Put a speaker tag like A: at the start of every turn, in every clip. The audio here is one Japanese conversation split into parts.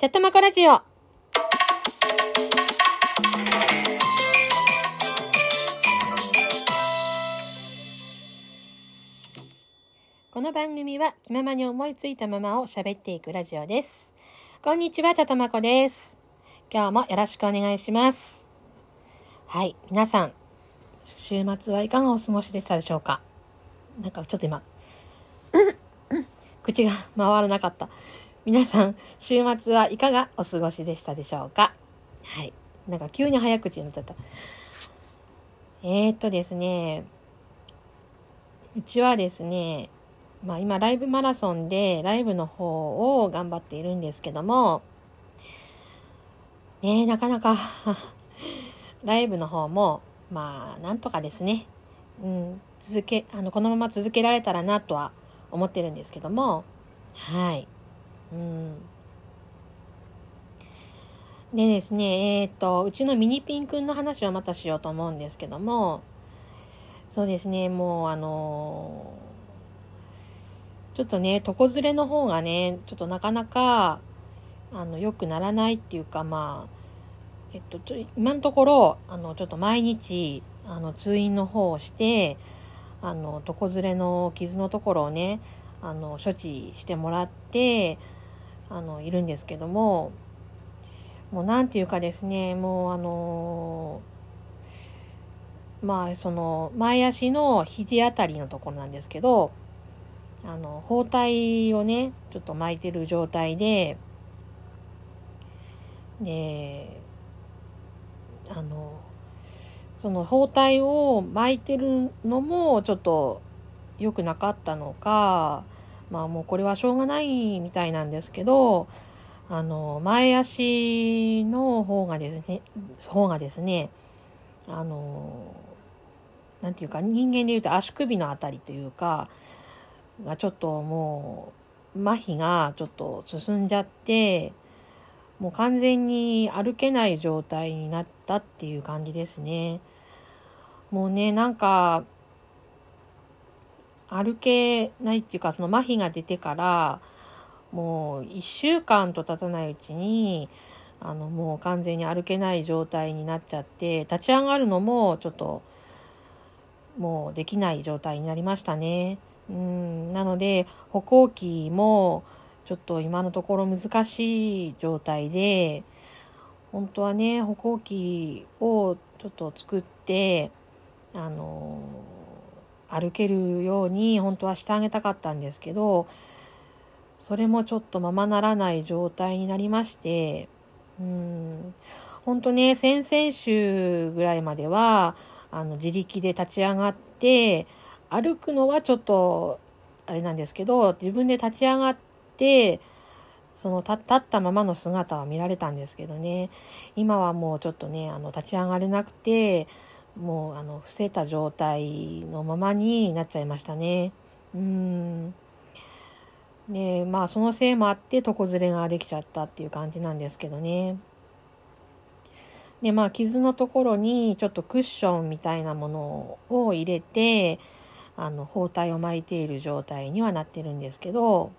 A: チャットマコラジオ。この番組は気ままに思いついたままを喋っていくラジオです。こんにちは、チャットマコです。今日もよろしくお願いします。はい、皆さん、週末はいかがお過ごしでしたでしょうか？なんかちょっと今、口が回らなかった。皆さん、週末はいかがお過ごしでしたでしょうか？はい。なんか急に早口になっちゃった。えー、っとですね、うちはですね、まあ今ライブマラソンでライブの方を頑張っているんですけども、ねなかなか ライブの方も、まあなんとかですね、うん、続け、あの、このまま続けられたらなとは思ってるんですけども、はい。うん。でですね、えっ、と、うちのミニピンくんの話をまたしようと思うんですけども、そうですね、もうあのーちょっとね、床ずれの方がね、ちょっとなかなか、あの、良くならないっていうか、まあ、えっと、ちょ今のところ、あの、ちょっと毎日、あの、通院の方をして、あの、床ずれの傷のところをね、あの、処置してもらって、あの、いるんですけども、もうなんていうかですね、もうあのまあ、その、前足の肘あたりのところなんですけど、あの、包帯をね、ちょっと巻いてる状態で、で、あの、その包帯を巻いてるのもちょっと良くなかったのか、まあもうこれはしょうがないみたいなんですけど、あの、前足の方がですね、方がですね、あの、なんていうか人間で言うと足首のあたりというか、がちょっともう麻痺がちょっと進んじゃってもう完全に歩けない状態になったっていう感じですね。もうねなんか歩けないっていうかその麻痺が出てからもう1週間と経たないうちにあのもう完全に歩けない状態になっちゃって立ち上がるのもちょっともうできない状態になりましたね。うんなので歩行器もちょっと今のところ難しい状態で本当はね歩行器をちょっと作ってあの歩けるように本当はしてあげたかったんですけどそれもちょっとままならない状態になりましてうん本当ね先々週ぐらいまではあの自力で立ち上がって歩くのはちょっとあれなんですけど自分で立ち上がってその立ったままの姿は見られたんですけどね。今はもうちょっとねあの立ち上がれなくてもうあの伏せた状態のままになっちゃいましたね。うん。でまあそのせいもあって床ずれができちゃったっていう感じなんですけどね。でまあ傷のところにちょっとクッションみたいなものを入れてあの包帯を巻いている状態にはなってるんですけど。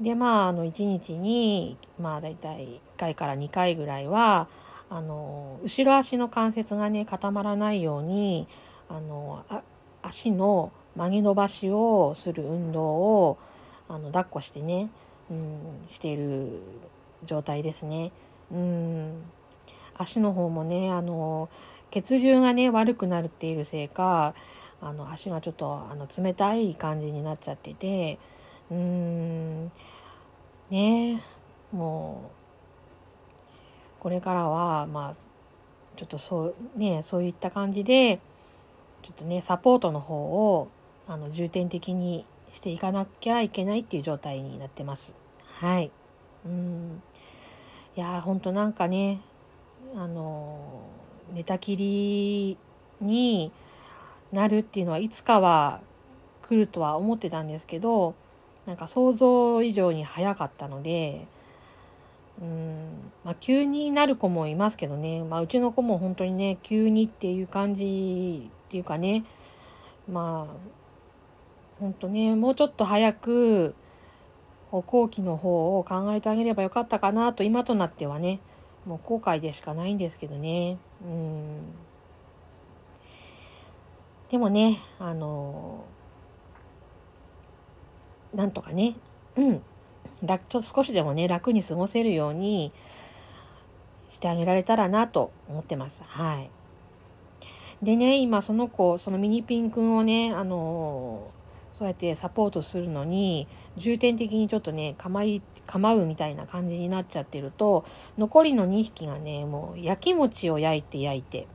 A: でまああの1日にまあ大体1回から2回ぐらいはあの後ろ足の関節がね固まらないようにあのあ足の曲げ伸ばしをする運動をあの抱っこしてね、うん、している状態ですね。うん足の方もねあの血流がね悪くなるっているせいかあの足がちょっとあの冷たい感じになっちゃっててうーんねもうこれからはまあちょっとそうねそういった感じでちょっとねサポートの方をあの重点的にしていかなきゃいけないっていう状態になってます。はい。うん。いやーほんとなんかねあの寝たきりになるっていうのはいつかは来るとは思ってたんですけどなんか想像以上に早かったのでうん、まあ、急になる子もいますけどね、まあ、うちの子も本当にね急にっていう感じっていうかね。まあ本当ねもうちょっと早く後期の方を考えてあげればよかったかなと今となってはね。もう後悔でしかないんですけどね。うん。でもねあのなんとかね。うん。楽ちょっと少しでもね楽に過ごせるようにしてあげられたらなと思ってます。はい。でね今その子そのミニピンくんをねあのそうやってサポートするのに重点的にちょっとね構い構うみたいな感じになっちゃってると残りの2匹がねもう焼き餅を焼いて焼いて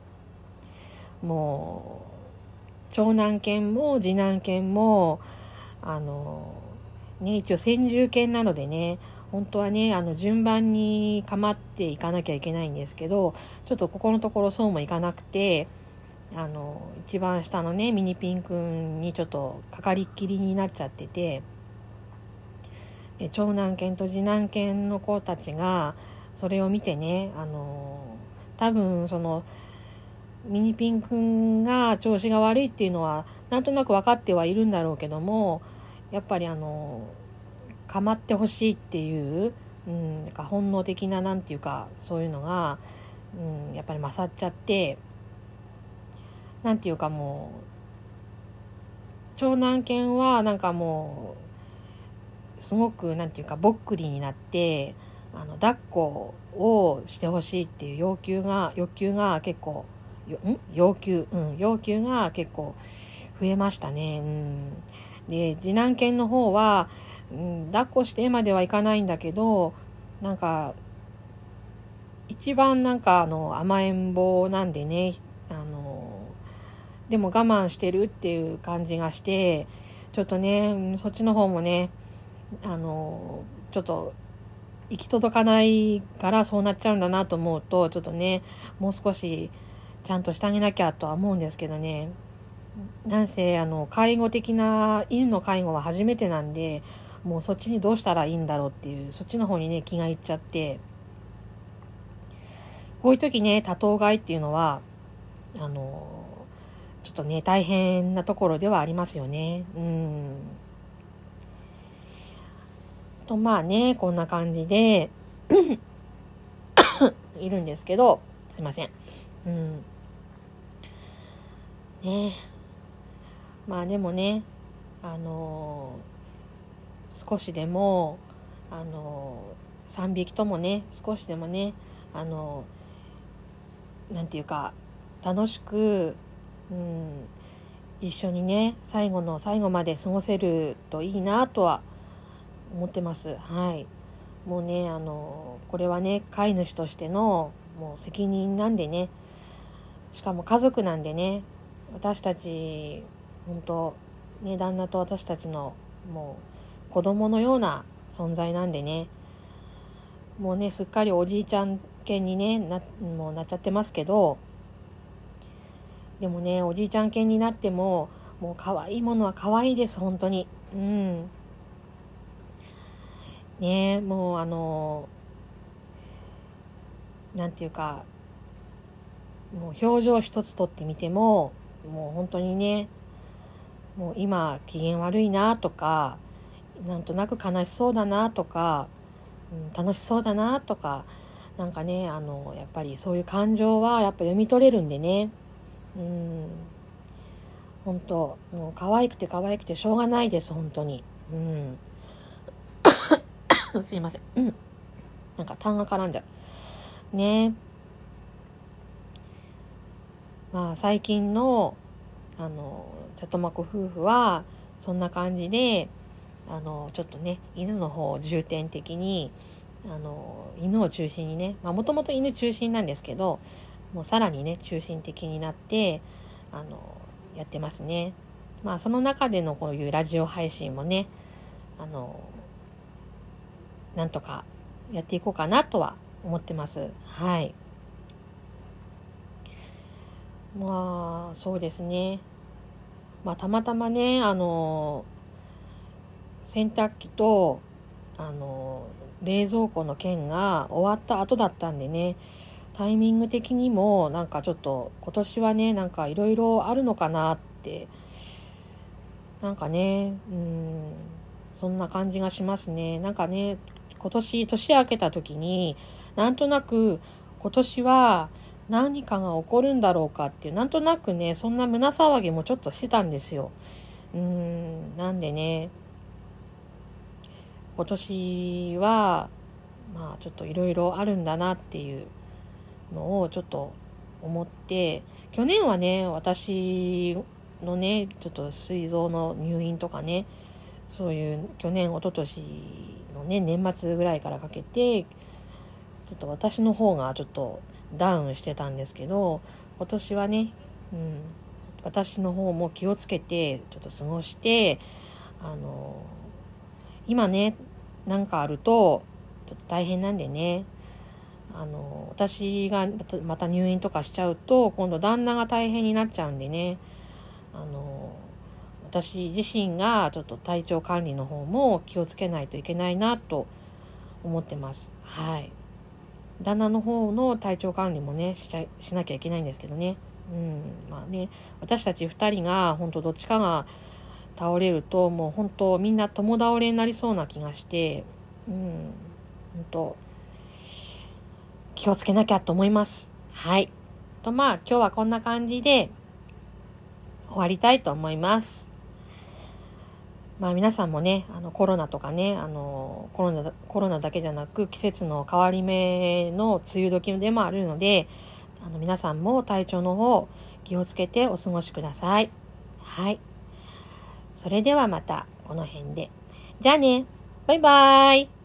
A: もう長男犬も次男犬もあのね一応先住犬なのでね本当はねあの順番に構っていかなきゃいけないんですけどちょっとここのところそうもいかなくてあの一番下のねミニピンくんにちょっとかかりっきりになっちゃっててで長男犬と次男犬の子たちがそれを見てねあの多分そのミニピンくんが調子が悪いっていうのはなんとなく分かってはいるんだろうけどもやっぱりあの構ってほしいっていう、うん、なんか本能的ななていうかそういうのが、うん、やっぱり勝っちゃってなんていうかもう長男犬はなんかもうすごくなんていうかぼっくりになってあの抱っこをしてほしいっていう要求が欲求が結構ん？要求？うん要求が結構増えましたね。うん、で次男犬の方は、うん、抱っこしてまではいかないんだけどなんか一番なんかあの甘えん坊なんでねあのでも我慢してるっていう感じがしてちょっとねそっちの方もねあのちょっと行き届かないからそうなっちゃうんだなと思うとちょっとねもう少しちゃんとしてあげなきゃとは思うんですけどね。なんせあの介護的な犬の介護は初めてなんでもうそっちにどうしたらいいんだろうっていうそっちの方にね気がいっちゃって。こういう時ね多頭飼いっていうのはあのちょっとね大変なところではありますよね。うん。とまあねこんな感じで いるんですけどすいません。うん。ね。えまあでもねあのー、少しでもあのー、3匹ともね少しでもねあのー、なんていうか楽しく、うん、一緒にね最後の最後まで過ごせるといいなとは思ってます。はい。もうねあのこれはね飼い主としてのもう責任なんでね。しかも家族なんでね。私たち本当ね旦那と私たちのもう子供のような存在なんでね。もうねすっかりおじいちゃん犬にねなもうなっちゃってますけど。でもねおじいちゃん犬になってももう可愛いものは可愛いです本当に。うん。ねもうあのなんていうかもう表情一つとってみてももう本当にねもう今機嫌悪いなとかなんとなく悲しそうだなとか、うん、楽しそうだなとかなんかねあのやっぱりそういう感情はやっぱ読み取れるんでね。うん。本当もう可愛くて可愛くてしょうがないです本当に。うん。すいません。うん。なんか痰が絡んじゃう。ね。まあ最近のあのチャトマコ夫婦はそんな感じであのちょっとね犬の方を重点的にあの犬を中心にねもともと犬中心なんですけどもうさらにね中心的になってあのやってますね。まあその中でのこういうラジオ配信もねあのなんとかやっていこうかなとは思ってます。はい。まあそうですね。まあたまたまねあの洗濯機とあの冷蔵庫の件が終わった後だったんでねタイミング的にもなんかちょっと今年はねなんかいろいろあるのかなってなんかねうんそんな感じがしますね。なんかね、今年年明けた時に、なんとなく今年は何かが起こるんだろうかっていう、なんとなくね、そんな胸騒ぎもちょっとしてたんですよ。うーん、なんでね、今年は、まあちょっといろいろあるんだなっていうのをちょっと思って、去年はね、私のね、ちょっと膵臓の入院とかね、そういう去年、一昨年のね、年末ぐらいからかけて、ちょっと私の方がちょっとダウンしてたんですけど、今年はね、うん、私の方も気をつけて、ちょっと過ごして、あの、今ね、なんかあると、ちょっと大変なんでね、あの、私がまた入院とかしちゃうと、今度旦那が大変になっちゃうんでね、あの、私自身がちょっと体調管理の方も気をつけないといけないなと思ってます。はい。旦那の方の体調管理もね、しちゃしなきゃいけないんですけどね。うん、まあね、私たち2人が本当どっちかが倒れるともう本当みんな共倒れになりそうな気がして、うん、本当気をつけなきゃと思います。はい。とまあ今日はこんな感じで終わりたいと思います。まあ皆さんもね、あのコロナとかね、あのコロナコロナだけじゃなく季節の変わり目の梅雨時でもあるので、あの皆さんも体調の方気をつけてお過ごしください。はい。それではまたこの辺で。じゃあね。バイバーイ。